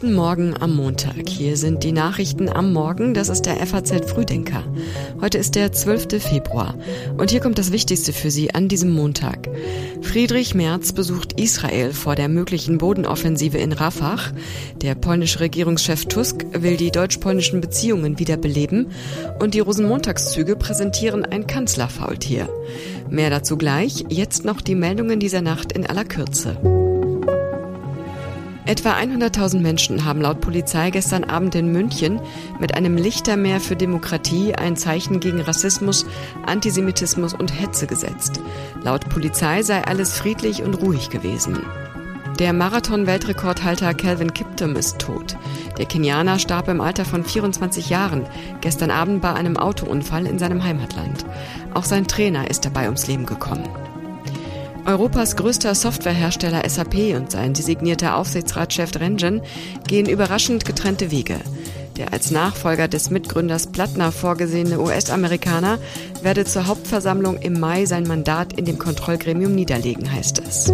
Guten Morgen am Montag. Hier sind die Nachrichten am Morgen. Das ist der FAZ Frühdenker. Heute ist der 12. Februar. Und hier kommt das Wichtigste für Sie an diesem Montag. Friedrich Merz besucht Israel vor der möglichen Bodenoffensive in Rafah. Der polnische Regierungschef Tusk will die deutsch-polnischen Beziehungen wiederbeleben. Und die Rosenmontagszüge präsentieren ein Kanzlerfaultier. Mehr dazu gleich. Jetzt noch die Meldungen dieser Nacht in aller Kürze. Etwa 100.000 Menschen haben laut Polizei gestern Abend in München mit einem Lichtermeer für Demokratie ein Zeichen gegen Rassismus, Antisemitismus und Hetze gesetzt. Laut Polizei sei alles friedlich und ruhig gewesen. Der Marathon-Weltrekordhalter Calvin Kiptum ist tot. Der Kenianer starb im Alter von 24 Jahren gestern Abend bei einem Autounfall in seinem Heimatland. Auch sein Trainer ist dabei ums Leben gekommen. Europas größter Softwarehersteller SAP und sein designierter Aufsichtsratschef Rengen gehen überraschend getrennte Wege. Der als Nachfolger des Mitgründers Plattner vorgesehene US-Amerikaner werde zur Hauptversammlung im Mai sein Mandat in dem Kontrollgremium niederlegen, heißt es.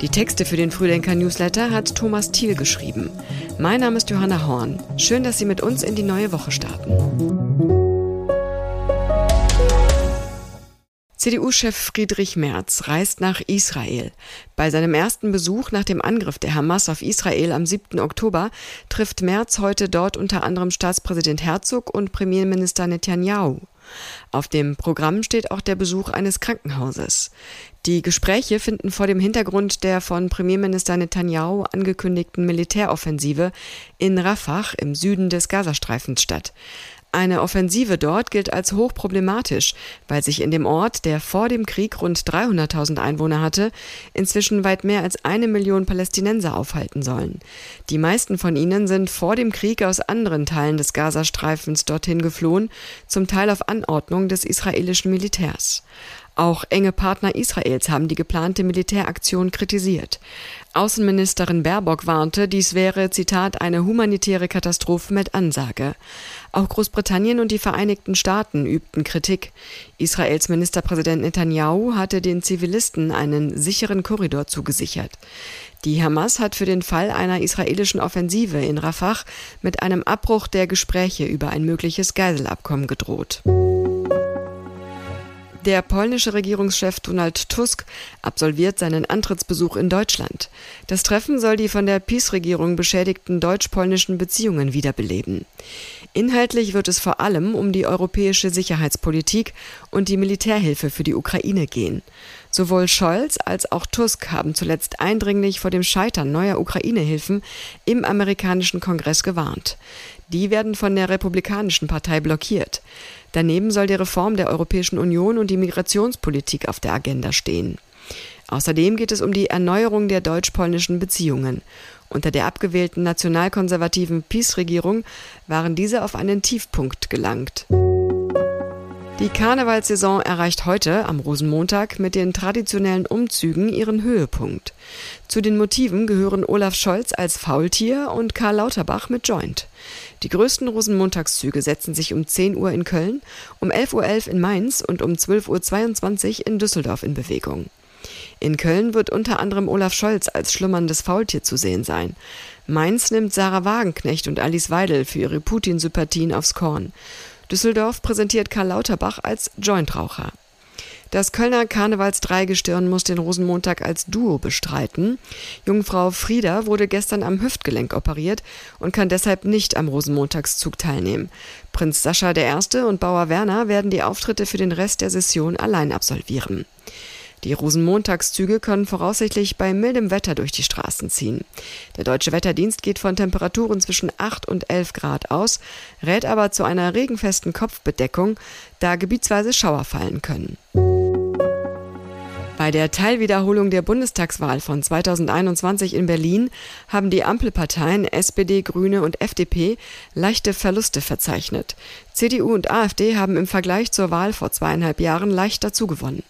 Die Texte für den Frühdenker-Newsletter hat Thomas Thiel geschrieben. Mein Name ist Johanna Horn. Schön, dass Sie mit uns in die neue Woche starten. CDU-Chef Friedrich Merz reist nach Israel. Bei seinem ersten Besuch nach dem Angriff der Hamas auf Israel am 7. Oktober trifft Merz heute dort unter anderem Staatspräsident Herzog und Premierminister Netanyahu. Auf dem Programm steht auch der Besuch eines Krankenhauses. Die Gespräche finden vor dem Hintergrund der von Premierminister Netanyahu angekündigten Militäroffensive in Rafah im Süden des Gazastreifens statt. Eine Offensive dort gilt als hochproblematisch, weil sich in dem Ort, der vor dem Krieg rund 300.000 Einwohner hatte, inzwischen weit mehr als eine Million Palästinenser aufhalten sollen. Die meisten von ihnen sind vor dem Krieg aus anderen Teilen des Gazastreifens dorthin geflohen, zum Teil auf Anordnung des israelischen Militärs. Auch enge Partner Israels haben die geplante Militäraktion kritisiert. Außenministerin Baerbock warnte, dies wäre, Zitat, eine humanitäre Katastrophe mit Ansage. Auch Großbritannien und die Vereinigten Staaten übten Kritik. Israels Ministerpräsident Netanyahu hatte den Zivilisten einen sicheren Korridor zugesichert. Die Hamas hat für den Fall einer israelischen Offensive in Rafah mit einem Abbruch der Gespräche über ein mögliches Geiselabkommen gedroht. Der polnische Regierungschef Donald Tusk absolviert seinen Antrittsbesuch in Deutschland. Das Treffen soll die von der PiS-Regierung beschädigten deutsch-polnischen Beziehungen wiederbeleben. Inhaltlich wird es vor allem um die europäische Sicherheitspolitik und die Militärhilfe für die Ukraine gehen. Sowohl Scholz als auch Tusk haben zuletzt eindringlich vor dem Scheitern neuer Ukraine-Hilfen im amerikanischen Kongress gewarnt. Die werden von der Republikanischen Partei blockiert. Daneben soll die Reform der Europäischen Union und die Migrationspolitik auf der Agenda stehen. Außerdem geht es um die Erneuerung der deutsch-polnischen Beziehungen. Unter der abgewählten nationalkonservativen PiS-Regierung waren diese auf einen Tiefpunkt gelangt. Die Karnevalssaison erreicht heute, am Rosenmontag, mit den traditionellen Umzügen ihren Höhepunkt. Zu den Motiven gehören Olaf Scholz als Faultier und Karl Lauterbach mit Joint. Die größten Rosenmontagszüge setzen sich um 10 Uhr in Köln, um 11.11 Uhr .11 in Mainz und um 12.22 Uhr in Düsseldorf in Bewegung. In Köln wird unter anderem Olaf Scholz als schlummerndes Faultier zu sehen sein. Mainz nimmt Sarah Wagenknecht und Alice Weidel für ihre Putin-Sympathien aufs Korn. Düsseldorf präsentiert Karl Lauterbach als Jointraucher. Das Kölner Karnevals-Dreigestirn muss den Rosenmontag als Duo bestreiten. Jungfrau Frieda wurde gestern am Hüftgelenk operiert und kann deshalb nicht am Rosenmontagszug teilnehmen. Prinz Sascha I. und Bauer Werner werden die Auftritte für den Rest der Session allein absolvieren. Die Rosenmontagszüge können voraussichtlich bei mildem Wetter durch die Straßen ziehen. Der Deutsche Wetterdienst geht von Temperaturen zwischen 8 und 11 Grad aus, rät aber zu einer regenfesten Kopfbedeckung, da gebietsweise Schauer fallen können. Bei der Teilwiederholung der Bundestagswahl von 2021 in Berlin haben die Ampelparteien SPD, Grüne und FDP leichte Verluste verzeichnet. CDU und AfD haben im Vergleich zur Wahl vor zweieinhalb Jahren leicht dazugewonnen.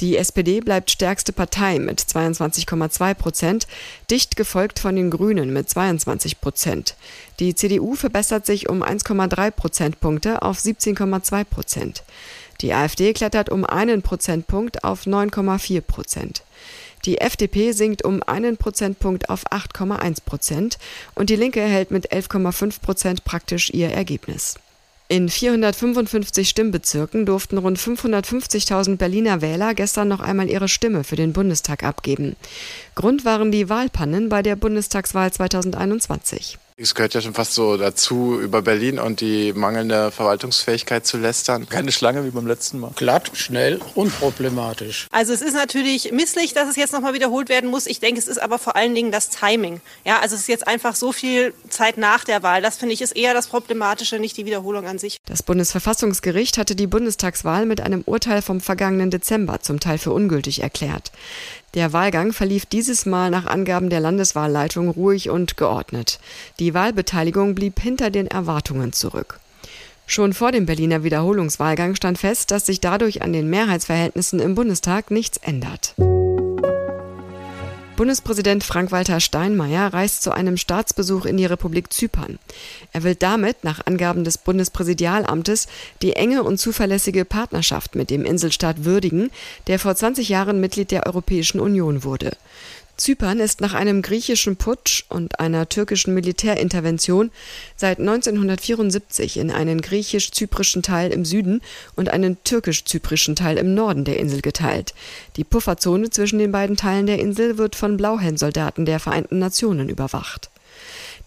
Die SPD bleibt stärkste Partei mit 22,2 Prozent, dicht gefolgt von den Grünen mit 22 Prozent. Die CDU verbessert sich um 1,3 Prozentpunkte auf 17,2 Prozent. Die AfD klettert um einen Prozentpunkt auf 9,4 Prozent. Die FDP sinkt um einen Prozentpunkt auf 8,1 Prozent und die Linke erhält mit 11,5 Prozent praktisch ihr Ergebnis. In 455 Stimmbezirken durften rund 550.000 Berliner Wähler gestern noch einmal ihre Stimme für den Bundestag abgeben. Grund waren die Wahlpannen bei der Bundestagswahl 2021. Es gehört ja schon fast so dazu, über Berlin und die mangelnde Verwaltungsfähigkeit zu lästern. Keine Schlange wie beim letzten Mal. Glatt, schnell, unproblematisch. Also es ist natürlich misslich, dass es jetzt nochmal wiederholt werden muss. Ich denke, es ist aber vor allen Dingen das Timing. Ja, also es ist jetzt einfach so viel Zeit nach der Wahl. Das finde ich ist eher das Problematische, nicht die Wiederholung an sich. Das Bundesverfassungsgericht hatte die Bundestagswahl mit einem Urteil vom vergangenen Dezember zum Teil für ungültig erklärt. Der Wahlgang verlief dieses Mal nach Angaben der Landeswahlleitung ruhig und geordnet. Die Wahlbeteiligung blieb hinter den Erwartungen zurück. Schon vor dem Berliner Wiederholungswahlgang stand fest, dass sich dadurch an den Mehrheitsverhältnissen im Bundestag nichts ändert. Bundespräsident Frank-Walter Steinmeier reist zu einem Staatsbesuch in die Republik Zypern. Er will damit, nach Angaben des Bundespräsidialamtes, die enge und zuverlässige Partnerschaft mit dem Inselstaat würdigen, der vor 20 Jahren Mitglied der Europäischen Union wurde. Zypern ist nach einem griechischen Putsch und einer türkischen Militärintervention seit 1974 in einen griechisch-zyprischen Teil im Süden und einen türkisch-zyprischen Teil im Norden der Insel geteilt. Die Pufferzone zwischen den beiden Teilen der Insel wird von Blauhelmsoldaten der Vereinten Nationen überwacht.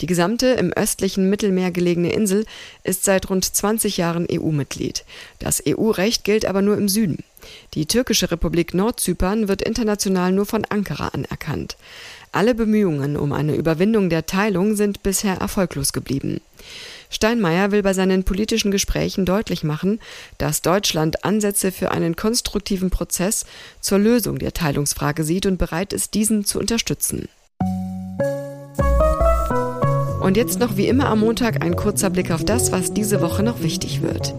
Die gesamte im östlichen Mittelmeer gelegene Insel ist seit rund 20 Jahren EU-Mitglied. Das EU-Recht gilt aber nur im Süden. Die türkische Republik Nordzypern wird international nur von Ankara anerkannt. Alle Bemühungen um eine Überwindung der Teilung sind bisher erfolglos geblieben. Steinmeier will bei seinen politischen Gesprächen deutlich machen, dass Deutschland Ansätze für einen konstruktiven Prozess zur Lösung der Teilungsfrage sieht und bereit ist, diesen zu unterstützen. Und jetzt noch wie immer am Montag ein kurzer Blick auf das, was diese Woche noch wichtig wird.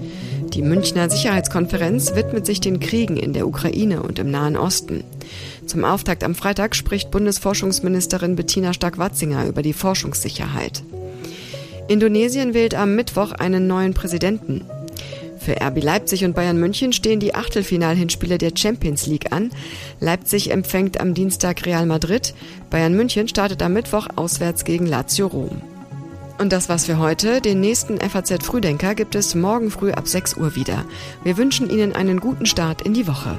Die Münchner Sicherheitskonferenz widmet sich den Kriegen in der Ukraine und im Nahen Osten. Zum Auftakt am Freitag spricht Bundesforschungsministerin Bettina Stark-Watzinger über die Forschungssicherheit. Indonesien wählt am Mittwoch einen neuen Präsidenten. Für RB Leipzig und Bayern München stehen die Achtelfinalhinspiele der Champions League an. Leipzig empfängt am Dienstag Real Madrid. Bayern München startet am Mittwoch auswärts gegen Lazio Rom. Und das war's für heute. Den nächsten FAZ Frühdenker gibt es morgen früh ab 6 Uhr wieder. Wir wünschen Ihnen einen guten Start in die Woche.